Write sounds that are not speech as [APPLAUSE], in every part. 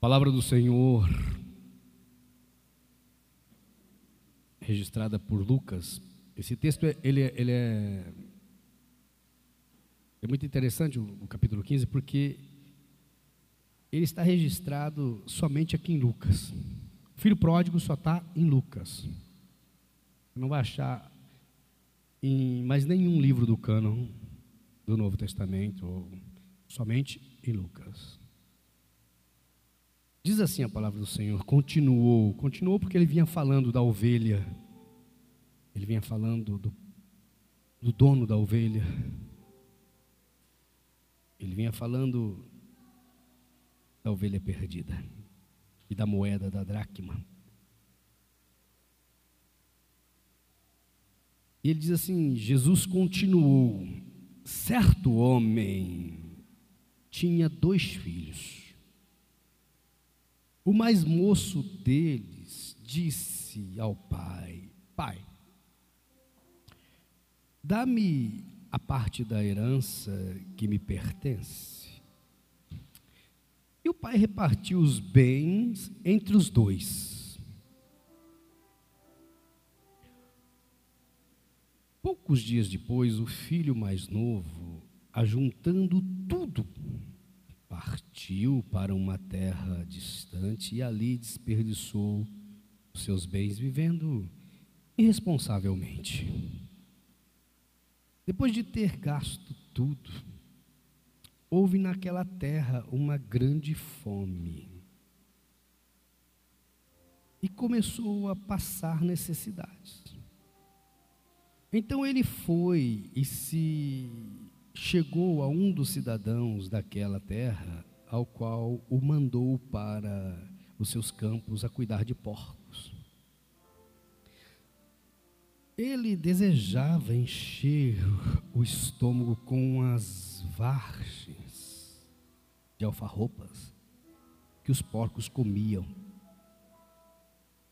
Palavra do Senhor, registrada por Lucas. Esse texto ele, é, ele é, é muito interessante, o, o capítulo 15, porque ele está registrado somente aqui em Lucas. O filho pródigo só está em Lucas. Não vai achar em mais nenhum livro do cânon do Novo Testamento, somente em Lucas. Diz assim a palavra do Senhor: continuou, continuou porque ele vinha falando da ovelha, ele vinha falando do, do dono da ovelha, ele vinha falando da ovelha perdida e da moeda da dracma. E ele diz assim: Jesus continuou, certo homem tinha dois filhos. O mais moço deles disse ao pai: Pai, dá-me a parte da herança que me pertence. E o pai repartiu os bens entre os dois. Poucos dias depois, o filho mais novo, ajuntando tudo, partiu para uma terra distante e ali desperdiçou os seus bens vivendo irresponsavelmente. Depois de ter gasto tudo, houve naquela terra uma grande fome. E começou a passar necessidades. Então ele foi e se chegou a um dos cidadãos daquela terra, ao qual o mandou para os seus campos a cuidar de porcos. Ele desejava encher o estômago com as vargens de alfarropas que os porcos comiam,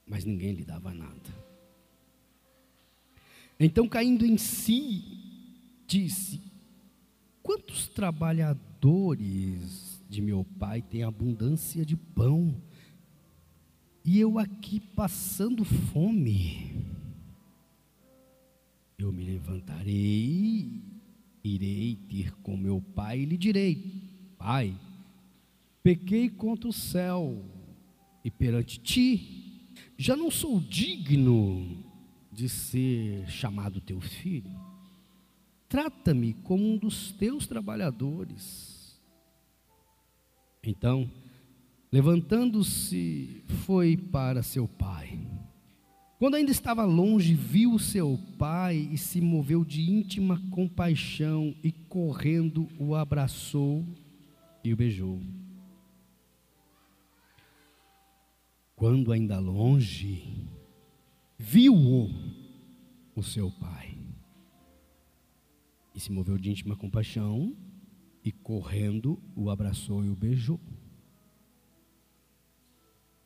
mas ninguém lhe dava nada. Então, caindo em si, disse: Quantos trabalhadores de meu pai têm abundância de pão e eu aqui passando fome? Eu me levantarei, irei ter com meu pai e lhe direi: Pai, pequei contra o céu e perante ti, já não sou digno de ser chamado teu filho trata-me como um dos teus trabalhadores. Então, levantando-se, foi para seu pai. Quando ainda estava longe, viu seu pai e se moveu de íntima compaixão e correndo o abraçou e o beijou. Quando ainda longe, viu-o o seu pai e se moveu de íntima compaixão e correndo o abraçou e o beijou.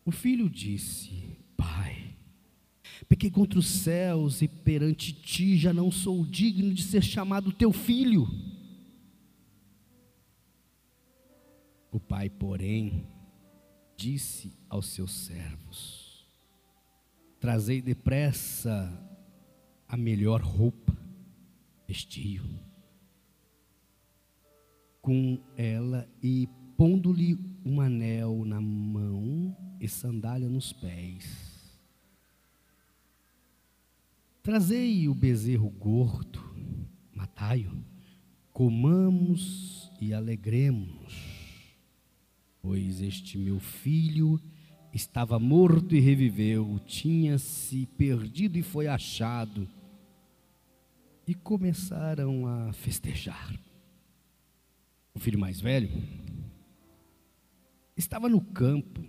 O filho disse: Pai, pequei contra os céus e perante ti já não sou digno de ser chamado teu filho. O pai, porém, disse aos seus servos: Trazei depressa a melhor roupa estio com ela e pondo-lhe um anel na mão e sandália nos pés. Trazei o bezerro gordo, matai-o, comamos e alegremos, pois este meu filho estava morto e reviveu, tinha-se perdido e foi achado e começaram a festejar. O filho mais velho estava no campo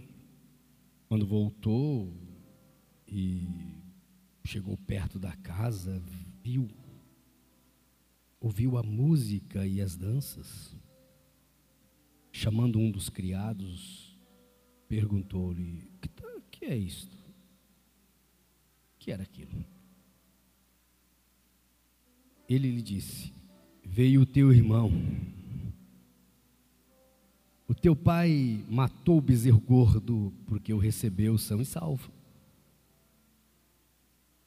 quando voltou e chegou perto da casa, viu, ouviu a música e as danças. Chamando um dos criados, perguntou-lhe: que, que é isto? Que era aquilo? Ele lhe disse: Veio o teu irmão, Teu pai matou o bezerro gordo porque o recebeu são e salvo.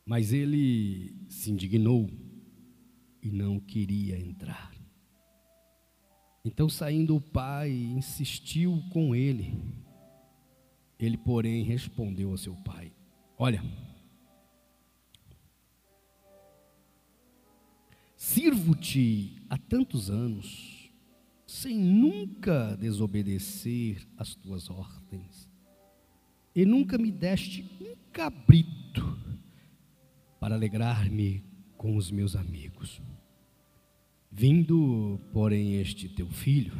Mas ele se indignou e não queria entrar. Então, saindo o pai, insistiu com ele. Ele, porém, respondeu ao seu pai: Olha, sirvo-te há tantos anos, sem nunca desobedecer as tuas ordens, e nunca me deste um cabrito para alegrar-me com os meus amigos. Vindo, porém, este teu filho,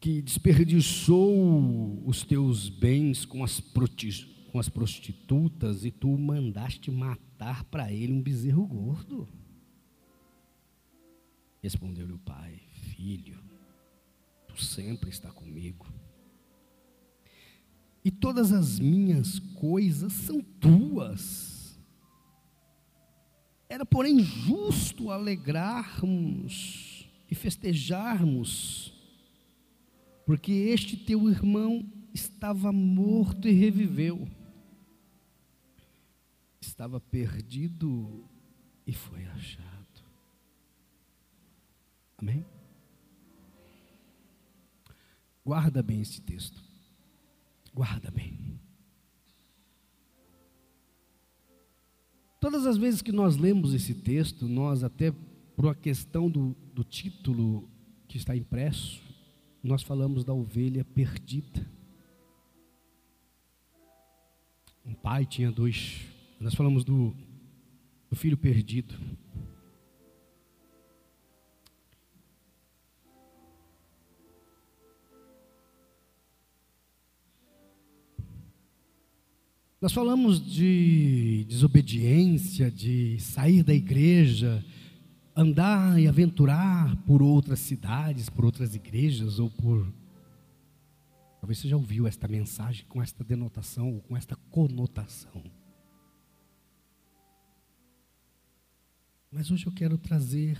que desperdiçou os teus bens com as, com as prostitutas e tu mandaste matar para ele um bezerro gordo. Respondeu-lhe o pai: Filho, tu sempre está comigo, e todas as minhas coisas são tuas. Era, porém, justo alegrarmos e festejarmos, porque este teu irmão estava morto e reviveu, estava perdido e foi achado. Amém? Guarda bem esse texto, guarda bem. Todas as vezes que nós lemos esse texto, nós até por uma questão do, do título que está impresso, nós falamos da ovelha perdida. Um pai tinha dois, nós falamos do, do filho perdido. Nós falamos de desobediência, de sair da igreja, andar e aventurar por outras cidades, por outras igrejas ou por. Talvez você já ouviu esta mensagem com esta denotação ou com esta conotação. Mas hoje eu quero trazer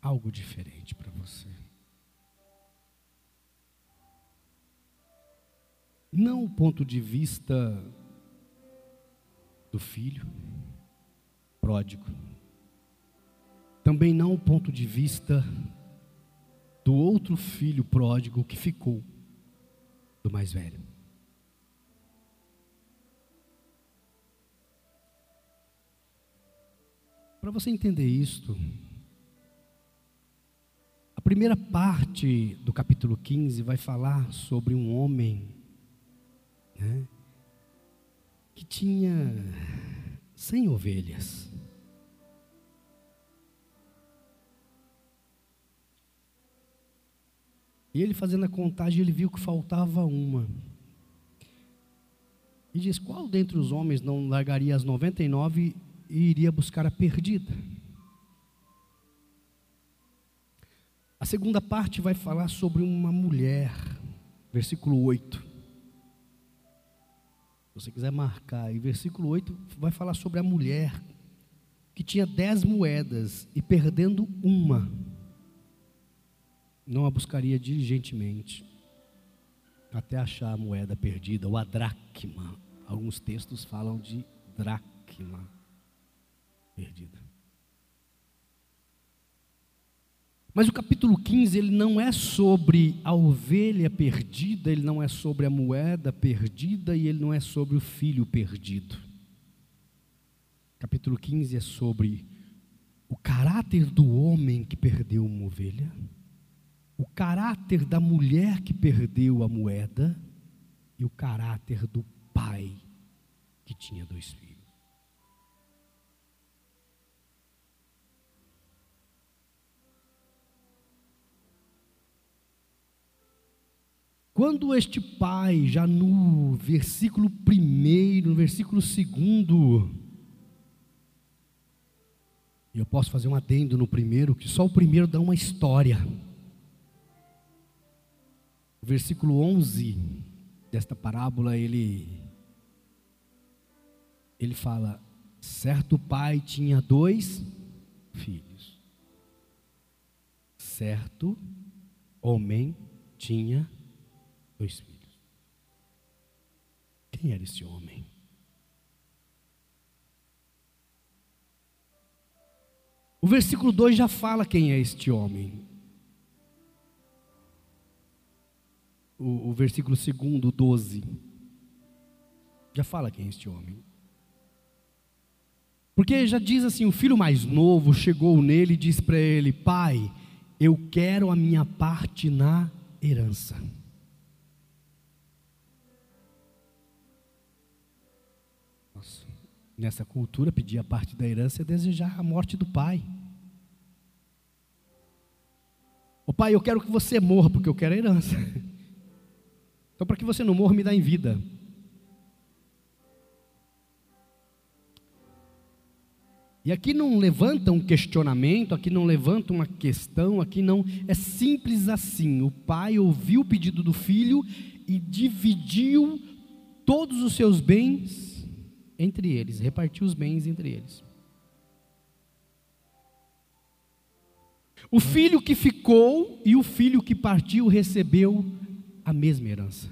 algo diferente para você. Não o ponto de vista do filho pródigo, também não o ponto de vista do outro filho pródigo que ficou, do mais velho. Para você entender isto, a primeira parte do capítulo 15 vai falar sobre um homem né, que tinha cem ovelhas. E ele fazendo a contagem, ele viu que faltava uma. E diz: Qual dentre os homens não largaria as 99 e iria buscar a perdida? A segunda parte vai falar sobre uma mulher, versículo 8 você quiser marcar, em versículo 8 vai falar sobre a mulher que tinha dez moedas e perdendo uma, não a buscaria diligentemente até achar a moeda perdida, ou a dracma. Alguns textos falam de dracma perdida. Mas o capítulo 15, ele não é sobre a ovelha perdida, ele não é sobre a moeda perdida e ele não é sobre o filho perdido. Capítulo 15 é sobre o caráter do homem que perdeu uma ovelha, o caráter da mulher que perdeu a moeda e o caráter do pai que tinha dois filhos. Quando este pai, já no versículo primeiro, no versículo segundo, e eu posso fazer um adendo no primeiro, que só o primeiro dá uma história. O versículo 11 desta parábola, ele, ele fala: certo pai tinha dois filhos. Certo homem tinha dois filhos. Quem era esse homem? O versículo 2 já fala quem é este homem. O, o versículo 2, 12, já fala quem é este homem. Porque já diz assim: o filho mais novo chegou nele e disse para ele: Pai, eu quero a minha parte na herança. Nessa cultura, pedir a parte da herança é desejar a morte do pai. O pai, eu quero que você morra, porque eu quero a herança. [LAUGHS] Então, para que você não morra, me dá em vida. E aqui não levanta um questionamento, aqui não levanta uma questão, aqui não. É simples assim: o pai ouviu o pedido do filho e dividiu todos os seus bens entre eles, repartiu os bens entre eles. O filho que ficou e o filho que partiu recebeu a mesma herança.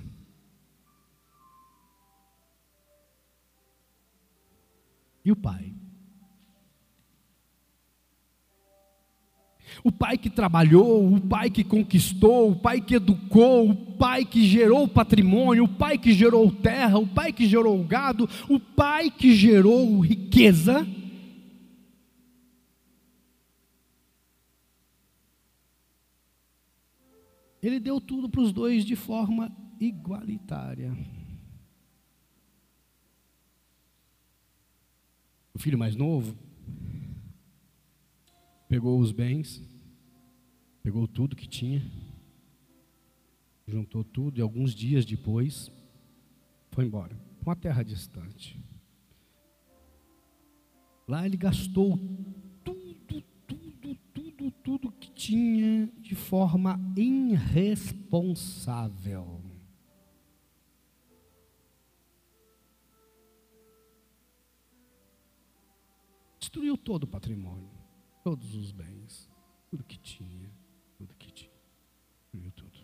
E o pai? O pai que trabalhou, o pai que conquistou, o pai que educou, o pai que gerou patrimônio, o pai que gerou terra, o pai que gerou gado, o pai que gerou riqueza. Ele deu tudo para os dois de forma igualitária. O filho mais novo pegou os bens, pegou tudo que tinha, juntou tudo e alguns dias depois foi embora para uma terra distante. Lá ele gastou tudo, tudo, tudo, tudo que tinha de forma irresponsável. Destruiu todo o patrimônio todos os bens, tudo que tinha, tudo que tinha, viu tudo.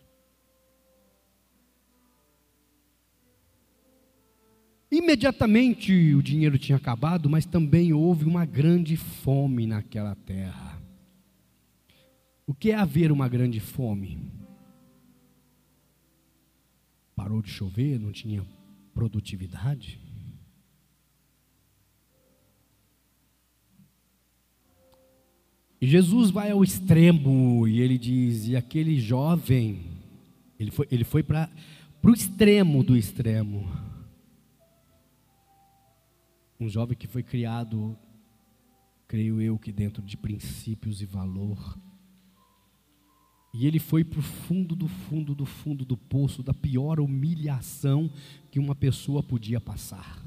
Imediatamente o dinheiro tinha acabado, mas também houve uma grande fome naquela terra. O que é haver uma grande fome? Parou de chover, não tinha produtividade? E Jesus vai ao extremo e ele diz: e aquele jovem, ele foi, ele foi para o extremo do extremo. Um jovem que foi criado, creio eu, que dentro de princípios e valor. E ele foi para o fundo do fundo do fundo do poço, da pior humilhação que uma pessoa podia passar.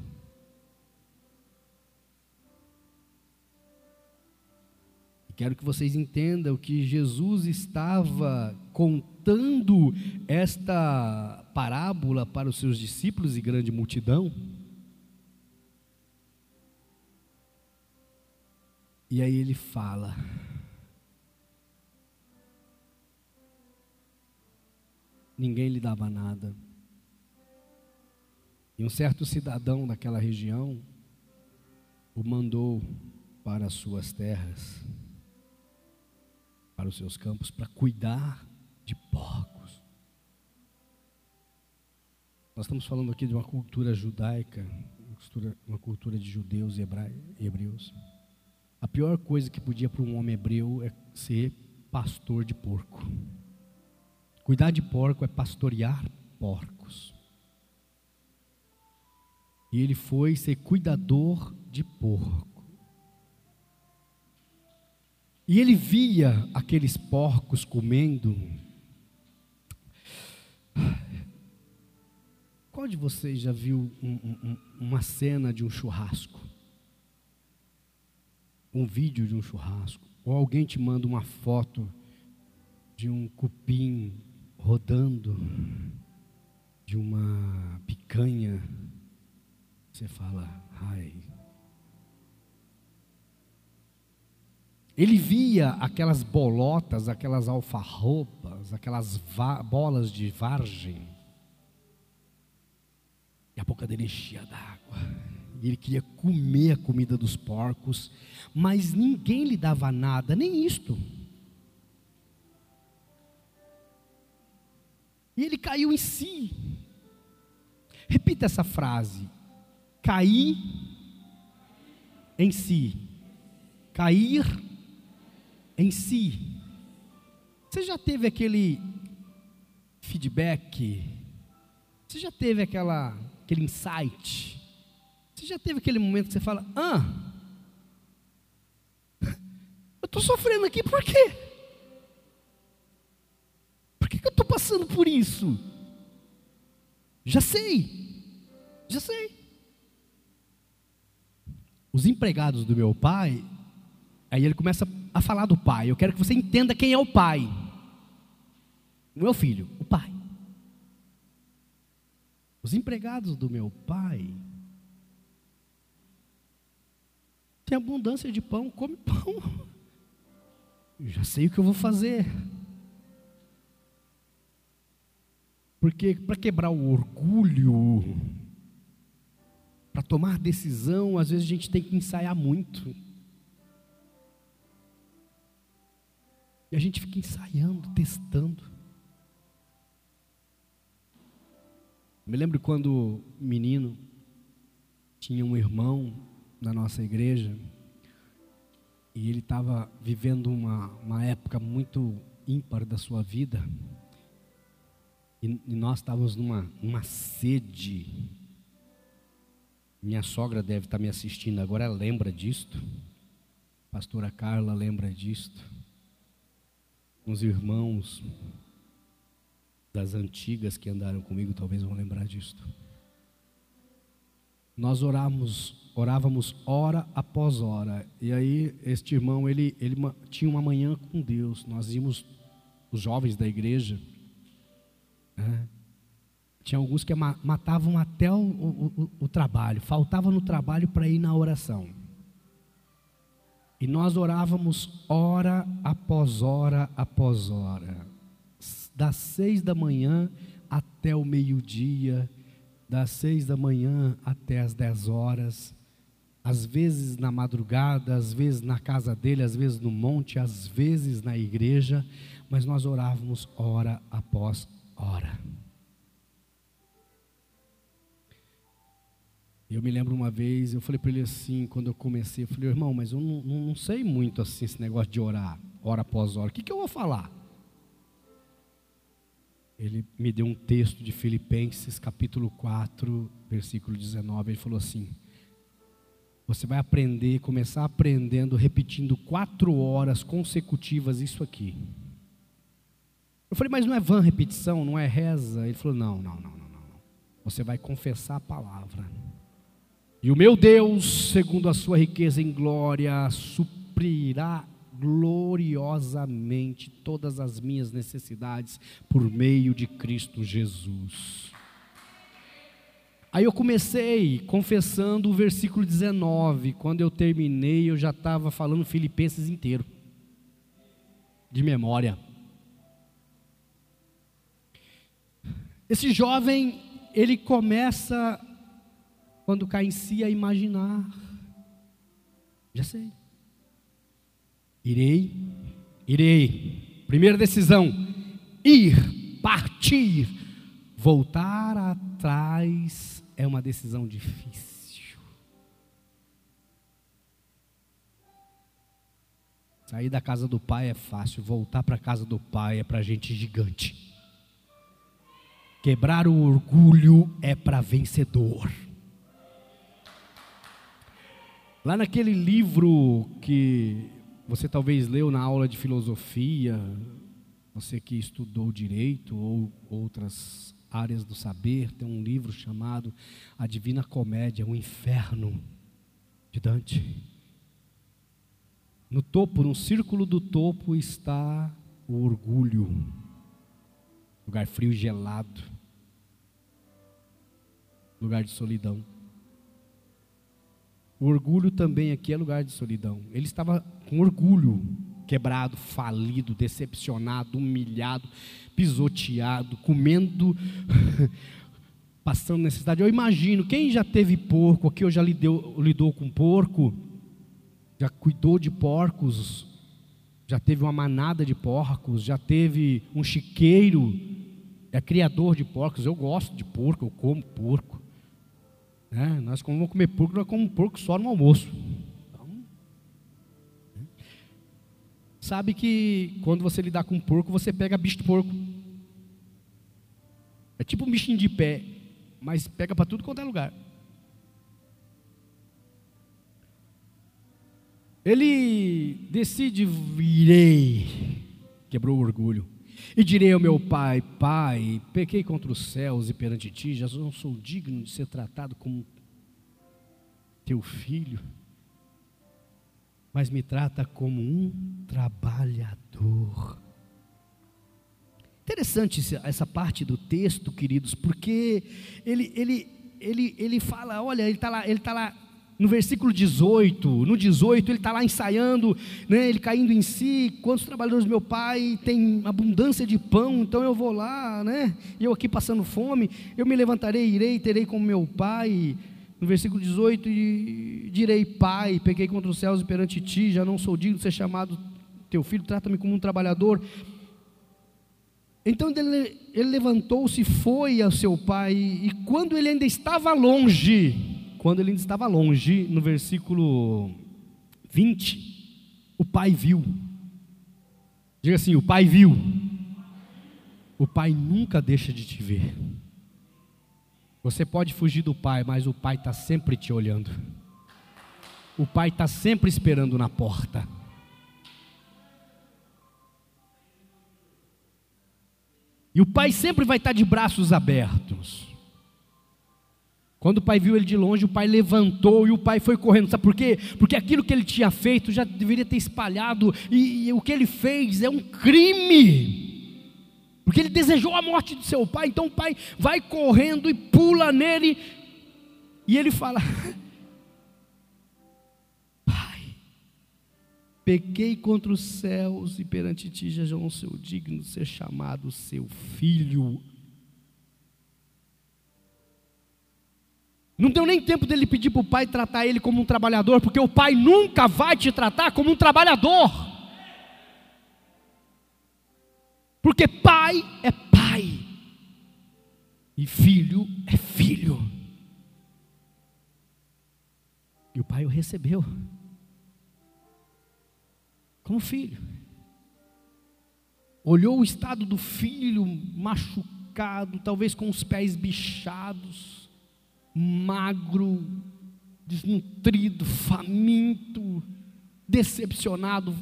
Quero que vocês entendam que Jesus estava contando esta parábola para os seus discípulos e grande multidão. E aí ele fala: Ninguém lhe dava nada. E um certo cidadão daquela região o mandou para as suas terras para os seus campos para cuidar de porcos. Nós estamos falando aqui de uma cultura judaica, uma cultura, de judeus e hebreus. A pior coisa que podia para um homem hebreu é ser pastor de porco. Cuidar de porco é pastorear porcos. E ele foi ser cuidador de porco. E ele via aqueles porcos comendo. Qual de vocês já viu um, um, uma cena de um churrasco? Um vídeo de um churrasco? Ou alguém te manda uma foto de um cupim rodando, de uma picanha? Você fala, ai, Ele via aquelas bolotas, aquelas alfarrobas, aquelas bolas de vargem. E a boca dele enchia d'água. E ele queria comer a comida dos porcos, mas ninguém lhe dava nada, nem isto. E ele caiu em si. Repita essa frase: cair em si. Cair em si. Você já teve aquele feedback? Você já teve aquela, aquele insight? Você já teve aquele momento que você fala: Ah, [LAUGHS] eu estou sofrendo aqui por quê? Por que, que eu estou passando por isso? Já sei, já sei. Os empregados do meu pai, aí ele começa a falar do pai. Eu quero que você entenda quem é o pai. O filho, o pai. Os empregados do meu pai têm abundância de pão, come pão. Eu [LAUGHS] já sei o que eu vou fazer. Porque para quebrar o orgulho, para tomar decisão, às vezes a gente tem que ensaiar muito. E a gente fica ensaiando, testando. Me lembro quando menino tinha um irmão na nossa igreja e ele estava vivendo uma, uma época muito ímpar da sua vida e, e nós estávamos numa, numa sede. Minha sogra deve estar tá me assistindo agora, ela lembra disto. Pastora Carla lembra disto uns irmãos das antigas que andaram comigo talvez vão lembrar disto. Nós orávamos, orávamos hora após hora. E aí este irmão, ele, ele tinha uma manhã com Deus. Nós íamos, os jovens da igreja, né? tinha alguns que matavam até o, o, o, trabalho, faltava no trabalho para ir na oração. E nós orávamos hora após hora após hora, das seis da manhã até o meio-dia, das seis da manhã até as dez horas, às vezes na madrugada, às vezes na casa dele, às vezes no monte, às vezes na igreja, mas nós orávamos hora após hora. Eu me lembro uma vez, eu falei para ele assim, quando eu comecei, eu falei, irmão, mas eu não, não, sei muito assim esse negócio de orar, hora após hora. O que, que eu vou falar? Ele me deu um texto de Filipenses, capítulo 4, versículo 19. Ele falou assim: Você vai aprender, começar aprendendo, repetindo quatro horas consecutivas isso aqui. Eu falei, mas não é vã repetição, não é reza? Ele falou: Não, não, não, não, não. Você vai confessar a palavra. E o meu Deus, segundo a sua riqueza em glória, suprirá gloriosamente todas as minhas necessidades por meio de Cristo Jesus. Aí eu comecei confessando o versículo 19. Quando eu terminei, eu já estava falando Filipenses inteiro, de memória. Esse jovem, ele começa quando cai em si a imaginar. Já sei. Irei, irei. Primeira decisão: ir, partir. Voltar atrás é uma decisão difícil. Sair da casa do pai é fácil, voltar para a casa do pai é para gente gigante. Quebrar o orgulho é para vencedor. Lá naquele livro que você talvez leu na aula de filosofia, você que estudou direito ou outras áreas do saber, tem um livro chamado A Divina Comédia, o Inferno de Dante. No topo, no círculo do topo está o orgulho, lugar frio e gelado, lugar de solidão. Orgulho também aqui é lugar de solidão. Ele estava com orgulho, quebrado, falido, decepcionado, humilhado, pisoteado, comendo, [LAUGHS] passando necessidade. Eu imagino, quem já teve porco aqui, ou já lidou, lidou com porco, já cuidou de porcos, já teve uma manada de porcos, já teve um chiqueiro, é criador de porcos. Eu gosto de porco, eu como porco. É, nós, como vamos comer porco, nós comemos porco só no almoço. Então, sabe que quando você lidar com porco, você pega bicho de porco. É tipo um bichinho de pé, mas pega para tudo quanto é lugar. Ele decide, virei, quebrou o orgulho. E direi ao meu pai: Pai, pequei contra os céus e perante ti, já não sou digno de ser tratado como teu filho, mas me trata como um trabalhador. Interessante essa parte do texto, queridos, porque ele, ele, ele, ele fala: olha, ele está lá, ele está lá no versículo 18, no 18 ele está lá ensaiando, né, ele caindo em si, quantos trabalhadores meu pai tem abundância de pão, então eu vou lá, né, eu aqui passando fome, eu me levantarei, irei, terei como meu pai, no versículo 18, e direi, pai, peguei contra os céus e perante ti, já não sou digno de ser chamado teu filho, trata-me como um trabalhador, então ele, ele levantou-se, foi ao seu pai, e quando ele ainda estava longe, quando ele ainda estava longe, no versículo 20, o pai viu. Diga assim: o pai viu. O pai nunca deixa de te ver. Você pode fugir do pai, mas o pai está sempre te olhando. O pai está sempre esperando na porta. E o pai sempre vai estar tá de braços abertos. Quando o pai viu ele de longe, o pai levantou e o pai foi correndo. Sabe por quê? Porque aquilo que ele tinha feito já deveria ter espalhado, e, e o que ele fez é um crime. Porque ele desejou a morte do seu pai, então o pai vai correndo e pula nele, e ele fala: [LAUGHS] Pai, pequei contra os céus e perante ti já não sou digno de ser chamado seu filho. Não deu nem tempo dele pedir para o pai tratar ele como um trabalhador, porque o pai nunca vai te tratar como um trabalhador. Porque pai é pai, e filho é filho. E o pai o recebeu como filho. Olhou o estado do filho machucado, talvez com os pés bichados magro, desnutrido, faminto, decepcionado,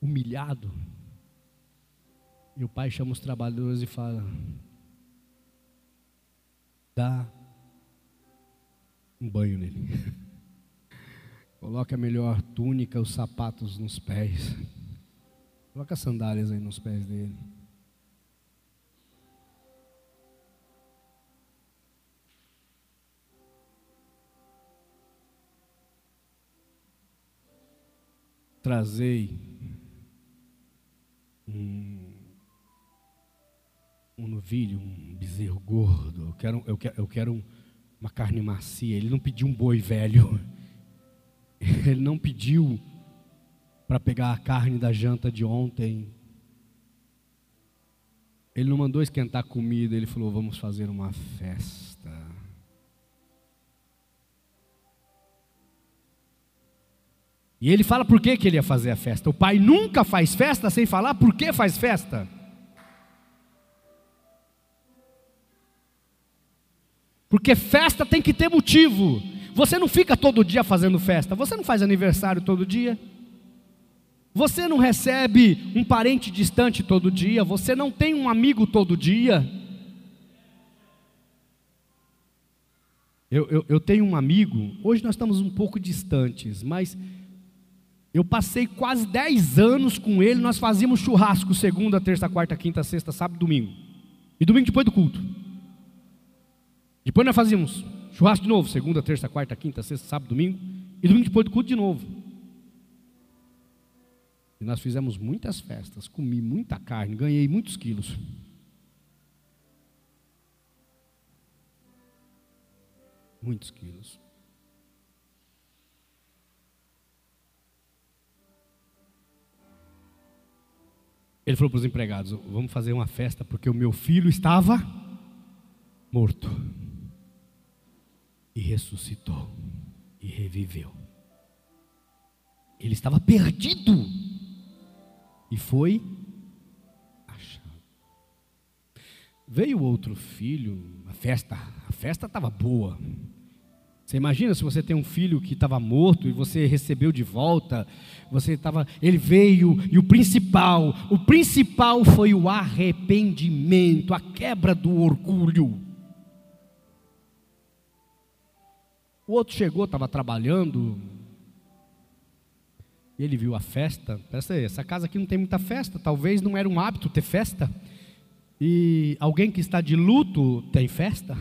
humilhado. E o pai chama os trabalhadores e fala: dá um banho nele. [LAUGHS] Coloca a melhor túnica, os sapatos nos pés. Coloca as sandálias aí nos pés dele. Trazei um, um novilho, um bezerro gordo, eu quero, eu quero, eu quero uma carne macia. Ele não pediu um boi velho, [LAUGHS] ele não pediu para pegar a carne da janta de ontem. Ele não mandou esquentar comida, ele falou: vamos fazer uma festa. E ele fala por que, que ele ia fazer a festa. O pai nunca faz festa sem falar por que faz festa. Porque festa tem que ter motivo. Você não fica todo dia fazendo festa. Você não faz aniversário todo dia. Você não recebe um parente distante todo dia. Você não tem um amigo todo dia. Eu, eu, eu tenho um amigo. Hoje nós estamos um pouco distantes, mas eu passei quase 10 anos com ele, nós fazíamos churrasco segunda, terça, quarta, quinta, sexta, sábado, domingo. E domingo depois do culto. Depois nós fazíamos Churrasco de novo, segunda, terça, quarta, quinta, sexta, sábado, domingo. E domingo depois do culto de novo. E nós fizemos muitas festas, comi muita carne, ganhei muitos quilos. Muitos quilos. Ele falou para os empregados: Vamos fazer uma festa porque o meu filho estava morto e ressuscitou e reviveu. Ele estava perdido e foi achado. Veio outro filho, a festa, a festa estava boa. Você imagina se você tem um filho que estava morto e você recebeu de volta, você estava, ele veio e o principal, o principal foi o arrependimento, a quebra do orgulho. O outro chegou, estava trabalhando, e ele viu a festa. Pensa aí, essa casa aqui não tem muita festa, talvez não era um hábito ter festa. E alguém que está de luto tem festa?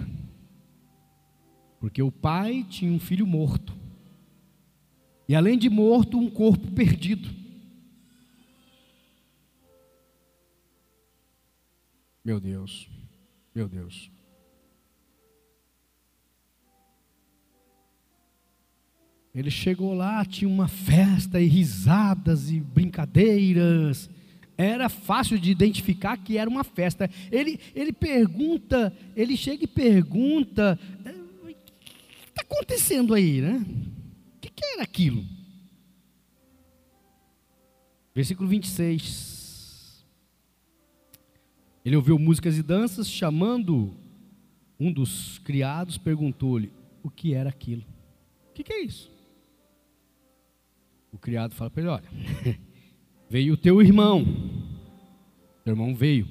Porque o pai tinha um filho morto. E além de morto, um corpo perdido. Meu Deus, meu Deus. Ele chegou lá, tinha uma festa e risadas e brincadeiras. Era fácil de identificar que era uma festa. Ele, ele pergunta, ele chega e pergunta: está acontecendo aí, né? Que era aquilo? Versículo 26. Ele ouviu músicas e danças, chamando um dos criados, perguntou-lhe o que era aquilo. O que, que é isso? O criado fala para ele: Olha, [LAUGHS] veio o teu irmão. Teu irmão veio.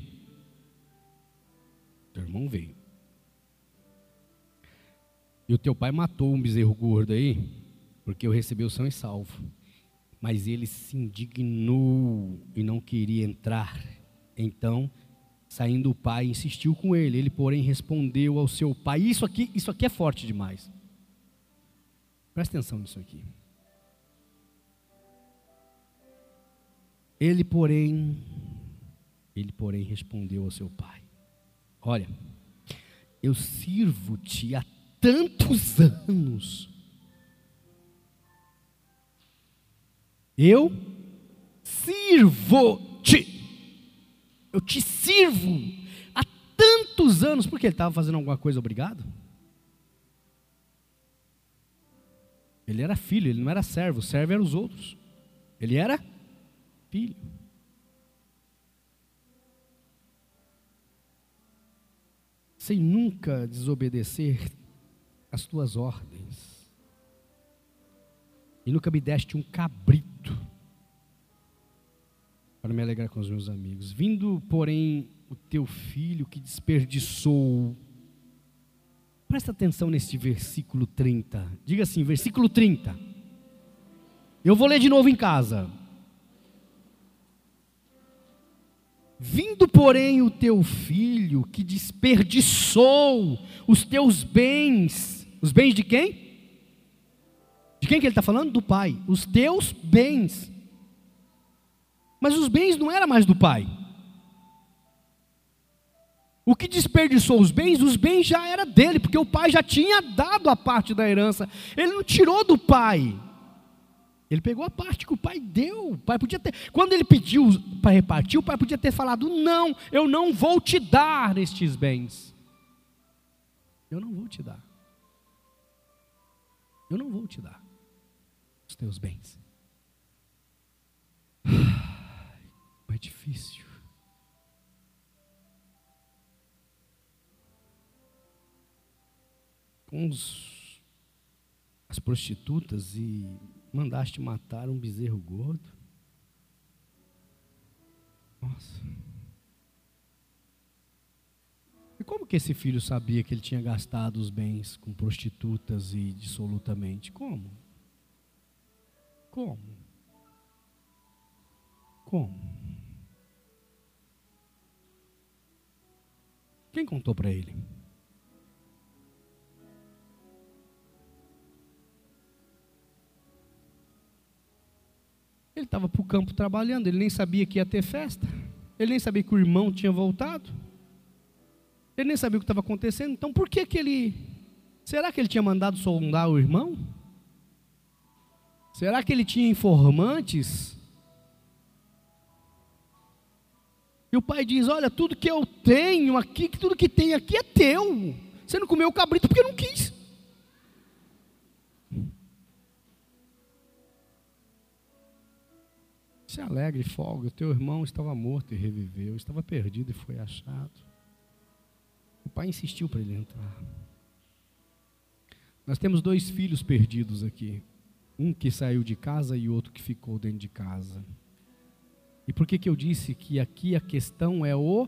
Teu irmão veio. E o teu pai matou um bezerro gordo aí, porque o são e salvo. Mas ele se indignou e não queria entrar. Então, saindo o pai, insistiu com ele. Ele, porém, respondeu ao seu pai. Isso aqui, isso aqui é forte demais. Presta atenção nisso aqui. Ele, porém, ele, porém, respondeu ao seu pai: Olha, eu sirvo-te há tantos anos. Eu sirvo-te. Eu te sirvo há tantos anos. Porque ele estava fazendo alguma coisa obrigado? Ele era filho, ele não era servo. Servo eram os outros. Ele era filho. Sem nunca desobedecer as tuas ordens. E nunca me deste um cabrito para me alegrar com os meus amigos. Vindo, porém, o teu filho que desperdiçou. Presta atenção neste versículo 30. Diga assim, versículo 30. Eu vou ler de novo em casa. Vindo, porém, o teu filho que desperdiçou os teus bens os bens de quem? De quem que ele está falando? Do pai. Os teus bens. Mas os bens não era mais do pai. O que desperdiçou os bens, os bens já era dele, porque o pai já tinha dado a parte da herança. Ele não tirou do pai. Ele pegou a parte que o pai deu. O pai podia ter, quando ele pediu para repartir, o pai podia ter falado: "Não, eu não vou te dar estes bens. Eu não vou te dar. Eu não vou te dar os teus bens. [SIGHS] É difícil. Com os, as prostitutas e mandaste matar um bezerro gordo. Nossa. E como que esse filho sabia que ele tinha gastado os bens com prostitutas e dissolutamente? Como? Como? Como? Quem contou para ele? Ele estava para o campo trabalhando, ele nem sabia que ia ter festa, ele nem sabia que o irmão tinha voltado, ele nem sabia o que estava acontecendo, então por que, que ele. Será que ele tinha mandado sondar o irmão? Será que ele tinha informantes E o pai diz: Olha, tudo que eu tenho aqui, tudo que tem aqui é teu. Você não comeu o cabrito porque não quis. Se alegre, folga. O teu irmão estava morto e reviveu, estava perdido e foi achado. O pai insistiu para ele entrar. Nós temos dois filhos perdidos aqui. Um que saiu de casa e outro que ficou dentro de casa. E por que, que eu disse que aqui a questão é o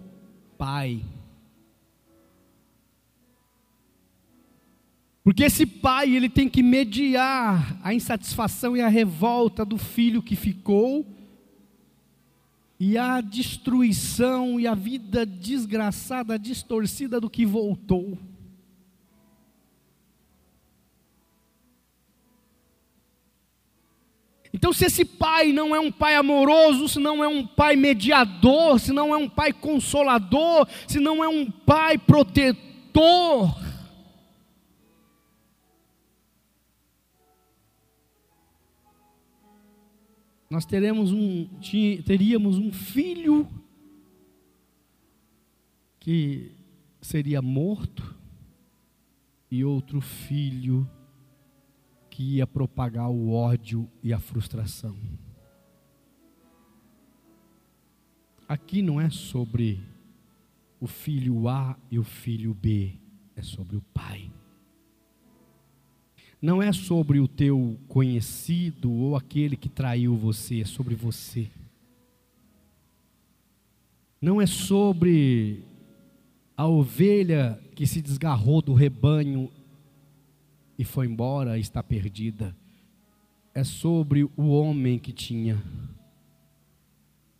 pai? Porque esse pai, ele tem que mediar a insatisfação e a revolta do filho que ficou e a destruição e a vida desgraçada, distorcida do que voltou. Então, se esse pai não é um pai amoroso, se não é um pai mediador, se não é um pai consolador, se não é um pai protetor, nós teremos um, teríamos um filho que seria morto e outro filho que ia propagar o ódio e a frustração. Aqui não é sobre o filho A e o filho B, é sobre o pai não é sobre o teu conhecido ou aquele que traiu você, é sobre você. Não é sobre a ovelha que se desgarrou do rebanho e foi embora está perdida. É sobre o homem que tinha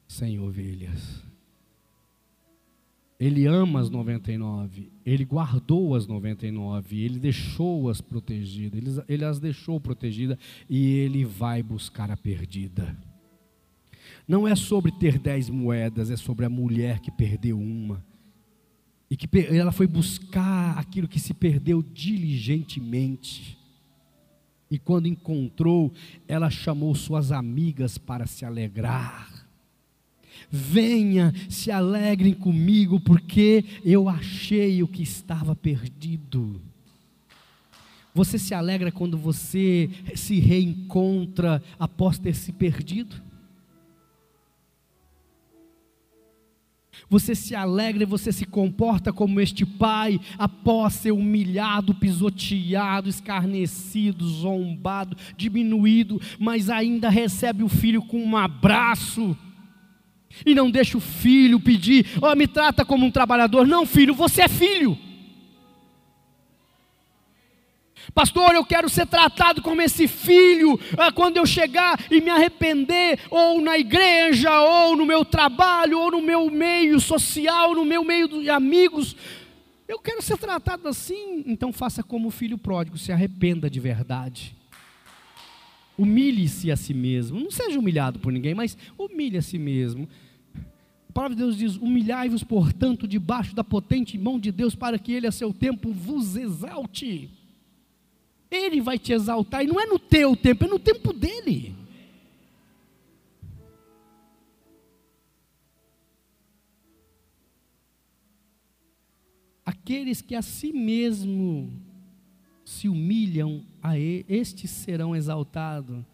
cem ovelhas. Ele ama as 99, ele guardou as 99, ele deixou-as protegidas, ele, ele as deixou protegidas e ele vai buscar a perdida. Não é sobre ter dez moedas, é sobre a mulher que perdeu uma. E que ela foi buscar aquilo que se perdeu diligentemente. E quando encontrou, ela chamou suas amigas para se alegrar. Venha, se alegrem comigo, porque eu achei o que estava perdido. Você se alegra quando você se reencontra após ter se perdido? Você se alegra e você se comporta como este pai, após ser humilhado, pisoteado, escarnecido, zombado, diminuído, mas ainda recebe o filho com um abraço e não deixa o filho pedir, ó, oh, me trata como um trabalhador. Não, filho, você é filho. Pastor, eu quero ser tratado como esse filho ah, quando eu chegar e me arrepender, ou na igreja, ou no meu trabalho, ou no meu meio social, no meu meio de amigos. Eu quero ser tratado assim. Então faça como o filho pródigo, se arrependa de verdade. Humilhe-se a si mesmo. Não seja humilhado por ninguém, mas humilhe a si mesmo. A palavra de Deus diz: Humilhai-vos, portanto, debaixo da potente mão de Deus, para que Ele a seu tempo vos exalte. Ele vai te exaltar, e não é no teu tempo, é no tempo dele. Aqueles que a si mesmo se humilham a estes serão exaltados.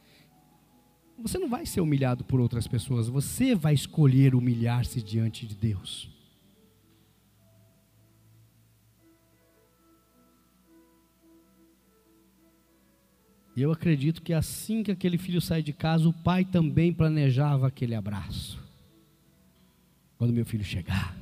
Você não vai ser humilhado por outras pessoas, você vai escolher humilhar-se diante de Deus. E eu acredito que assim que aquele filho sai de casa, o pai também planejava aquele abraço. Quando meu filho chegar,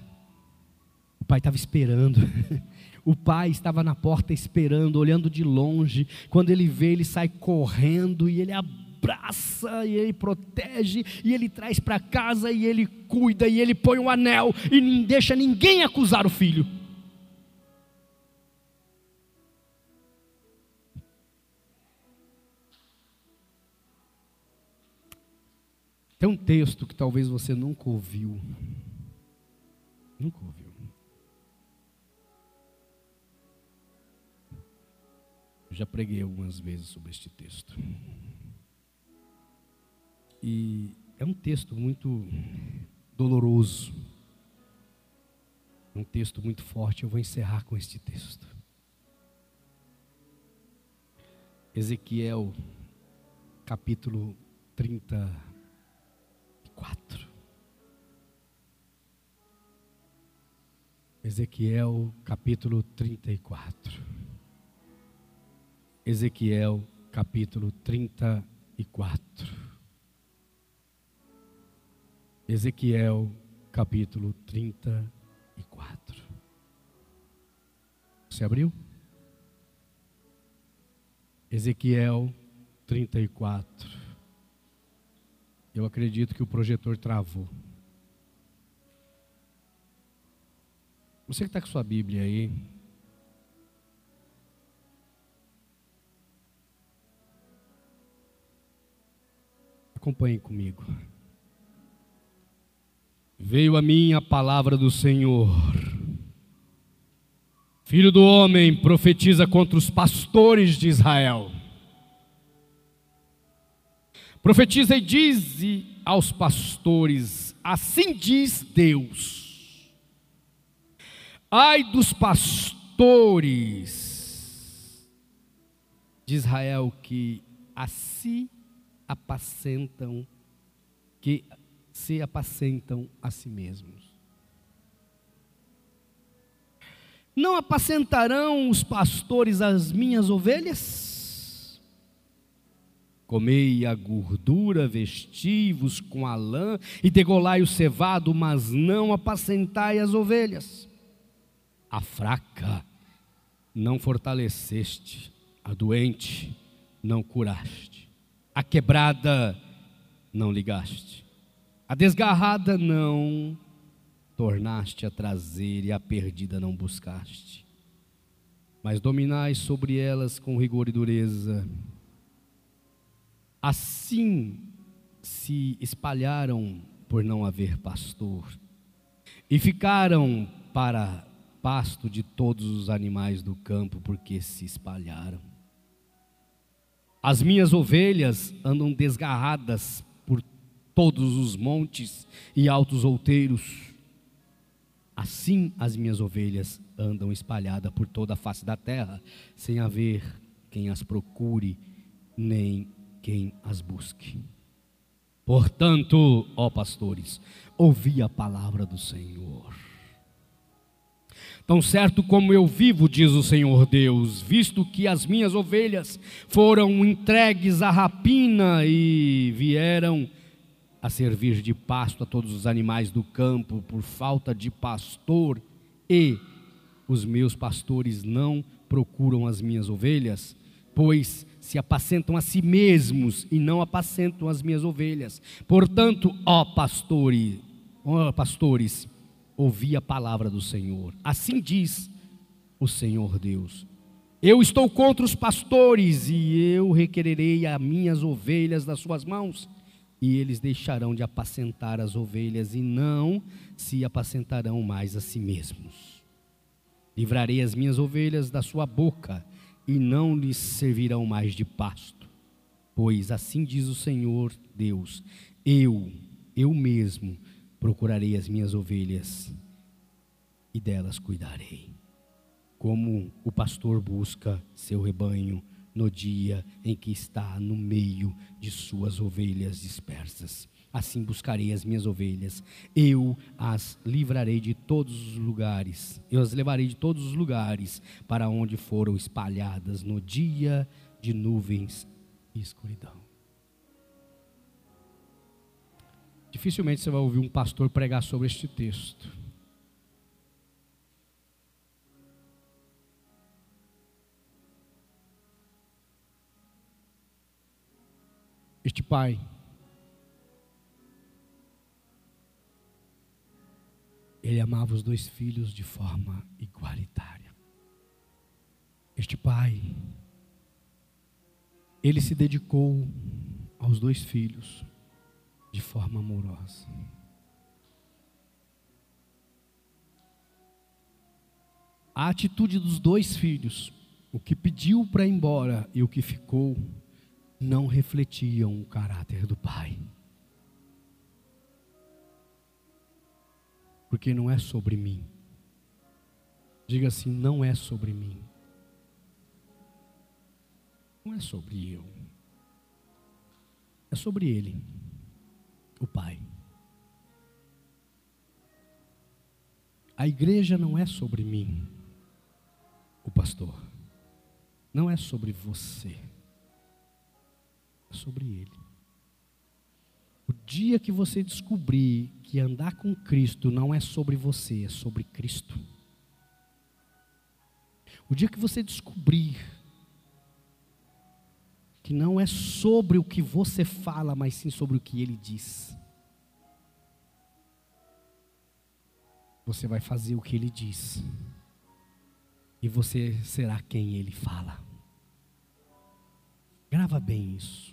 o pai estava esperando. [LAUGHS] O pai estava na porta esperando, olhando de longe. Quando ele vê, ele sai correndo e ele abraça e ele protege e ele traz para casa e ele cuida e ele põe um anel e não deixa ninguém acusar o filho. Tem um texto que talvez você nunca ouviu. Nunca ouviu. Eu já preguei algumas vezes sobre este texto. E é um texto muito doloroso. Um texto muito forte. Eu vou encerrar com este texto. Ezequiel, capítulo 34. Ezequiel, capítulo 34. Ezequiel, capítulo 34. Ezequiel, capítulo 34. Você abriu? Ezequiel 34. Eu acredito que o projetor travou. Você que está com sua Bíblia aí. Acompanhe comigo. Veio a mim a palavra do Senhor. Filho do homem, profetiza contra os pastores de Israel. Profetiza e diz aos pastores: Assim diz Deus. Ai dos pastores de Israel que assim apacentam, que se apacentam a si mesmos. Não apacentarão os pastores as minhas ovelhas? Comei a gordura, vestivos com a lã e degolai o cevado, mas não apacentai as ovelhas. A fraca não fortaleceste, a doente não curaste, a quebrada não ligaste, a desgarrada não tornaste a trazer e a perdida não buscaste. Mas dominai sobre elas com rigor e dureza. Assim se espalharam por não haver pastor, e ficaram para pasto de todos os animais do campo, porque se espalharam. As minhas ovelhas andam desgarradas por todos os montes e altos outeiros Assim as minhas ovelhas andam espalhadas por toda a face da terra, sem haver quem as procure, nem quem as busque. Portanto, ó pastores, ouvi a palavra do Senhor. Tão certo como eu vivo, diz o Senhor Deus, visto que as minhas ovelhas foram entregues à rapina e vieram a servir de pasto a todos os animais do campo por falta de pastor, e os meus pastores não procuram as minhas ovelhas, pois se apacentam a si mesmos e não apacentam as minhas ovelhas. Portanto, ó pastores, ó pastores, ouvi a palavra do Senhor. Assim diz o Senhor Deus: Eu estou contra os pastores e eu requererei as minhas ovelhas das suas mãos e eles deixarão de apacentar as ovelhas e não se apacentarão mais a si mesmos. Livrarei as minhas ovelhas da sua boca e não lhes servirão mais de pasto, pois assim diz o Senhor Deus: eu, eu mesmo, procurarei as minhas ovelhas e delas cuidarei. Como o pastor busca seu rebanho no dia em que está no meio de suas ovelhas dispersas. Assim buscarei as minhas ovelhas, eu as livrarei de todos os lugares, eu as levarei de todos os lugares para onde foram espalhadas no dia de nuvens e escuridão. Dificilmente você vai ouvir um pastor pregar sobre este texto. Este pai ele amava os dois filhos de forma igualitária. Este pai ele se dedicou aos dois filhos de forma amorosa. A atitude dos dois filhos, o que pediu para ir embora e o que ficou, não refletiam o caráter do pai. Porque não é sobre mim. Diga assim: não é sobre mim. Não é sobre eu. É sobre ele, o Pai. A igreja não é sobre mim, o pastor. Não é sobre você. É sobre ele. O dia que você descobrir que andar com Cristo não é sobre você, é sobre Cristo. O dia que você descobrir que não é sobre o que você fala, mas sim sobre o que ele diz. Você vai fazer o que ele diz, e você será quem ele fala. Grava bem isso.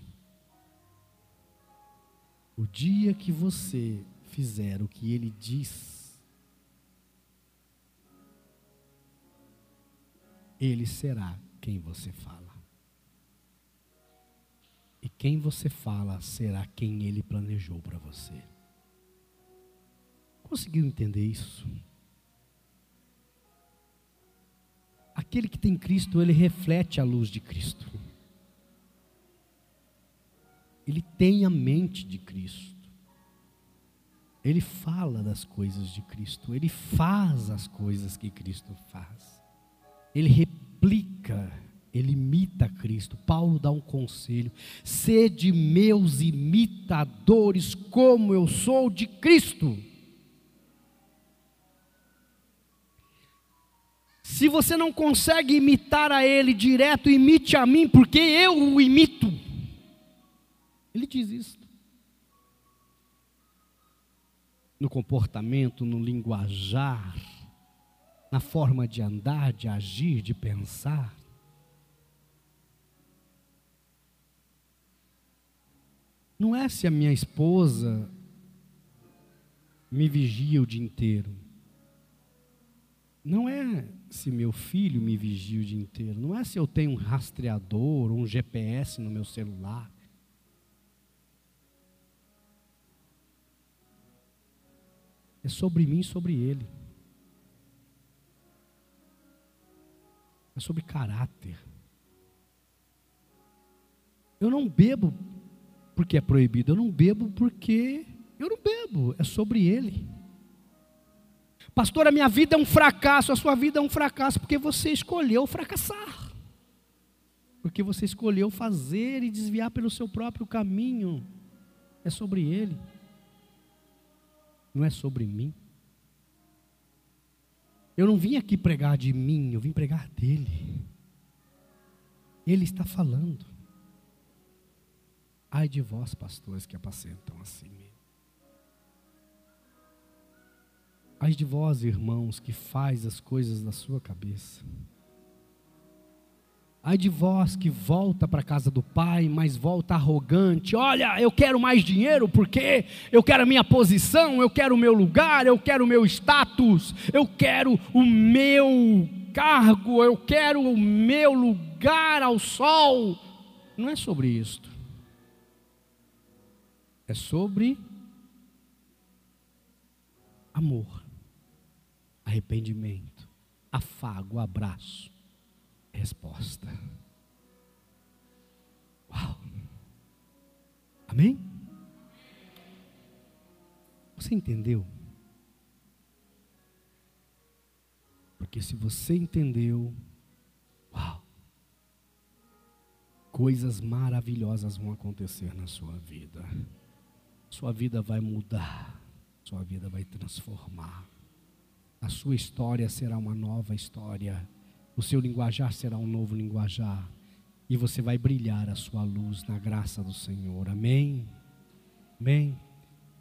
O dia que você fizer o que ele diz, ele será quem você fala. E quem você fala será quem ele planejou para você. Conseguiu entender isso? Aquele que tem Cristo, ele reflete a luz de Cristo. Ele tem a mente de Cristo. Ele fala das coisas de Cristo, ele faz as coisas que Cristo faz. Ele replica ele imita Cristo. Paulo dá um conselho: sede meus imitadores, como eu sou de Cristo. Se você não consegue imitar a Ele direto, imite a mim, porque eu o imito. Ele diz isso. No comportamento, no linguajar, na forma de andar, de agir, de pensar. Não é se a minha esposa me vigia o dia inteiro. Não é se meu filho me vigia o dia inteiro. Não é se eu tenho um rastreador, um GPS no meu celular. É sobre mim e sobre ele. É sobre caráter. Eu não bebo porque é proibido. Eu não bebo porque eu não bebo, é sobre ele. Pastor, a minha vida é um fracasso, a sua vida é um fracasso porque você escolheu fracassar. Porque você escolheu fazer e desviar pelo seu próprio caminho. É sobre ele. Não é sobre mim. Eu não vim aqui pregar de mim, eu vim pregar dele. Ele está falando. Ai de vós, pastores, que apacentam assim Ai de vós, irmãos, que faz as coisas da sua cabeça. Ai de vós que volta para a casa do pai, mas volta arrogante. Olha, eu quero mais dinheiro porque eu quero a minha posição, eu quero o meu lugar, eu quero o meu status, eu quero o meu cargo, eu quero o meu lugar ao sol. Não é sobre isto. É sobre amor, arrependimento, afago, abraço, resposta. Uau! Amém? Você entendeu? Porque se você entendeu, uau! Coisas maravilhosas vão acontecer na sua vida sua vida vai mudar, sua vida vai transformar. A sua história será uma nova história, o seu linguajar será um novo linguajar, e você vai brilhar a sua luz na graça do Senhor. Amém? Amém?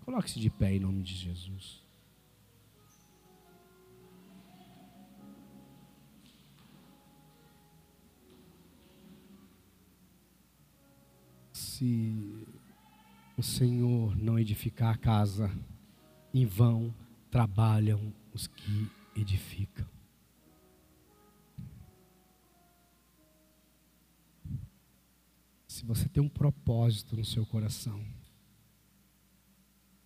Coloque-se de pé em nome de Jesus. Se o Senhor não edificar a casa, em vão trabalham os que edificam. Se você tem um propósito no seu coração,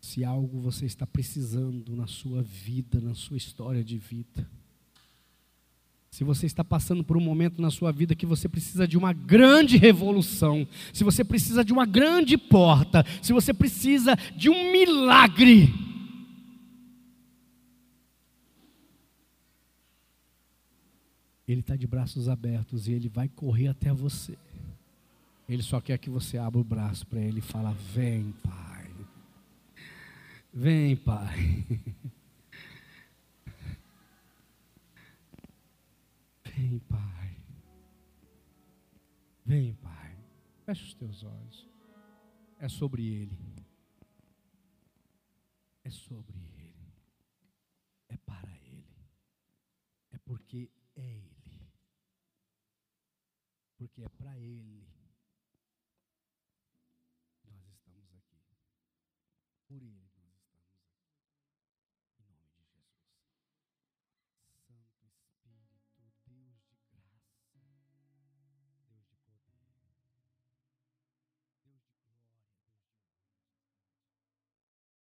se algo você está precisando na sua vida, na sua história de vida, se você está passando por um momento na sua vida que você precisa de uma grande revolução, se você precisa de uma grande porta, se você precisa de um milagre, Ele está de braços abertos e Ele vai correr até você. Ele só quer que você abra o braço para Ele e fala: Vem, Pai. Vem, Pai. [LAUGHS] Vem, Pai. Vem, Pai. Feche os teus olhos. É sobre Ele. É sobre Ele. É para Ele. É porque é Ele. Porque é para Ele.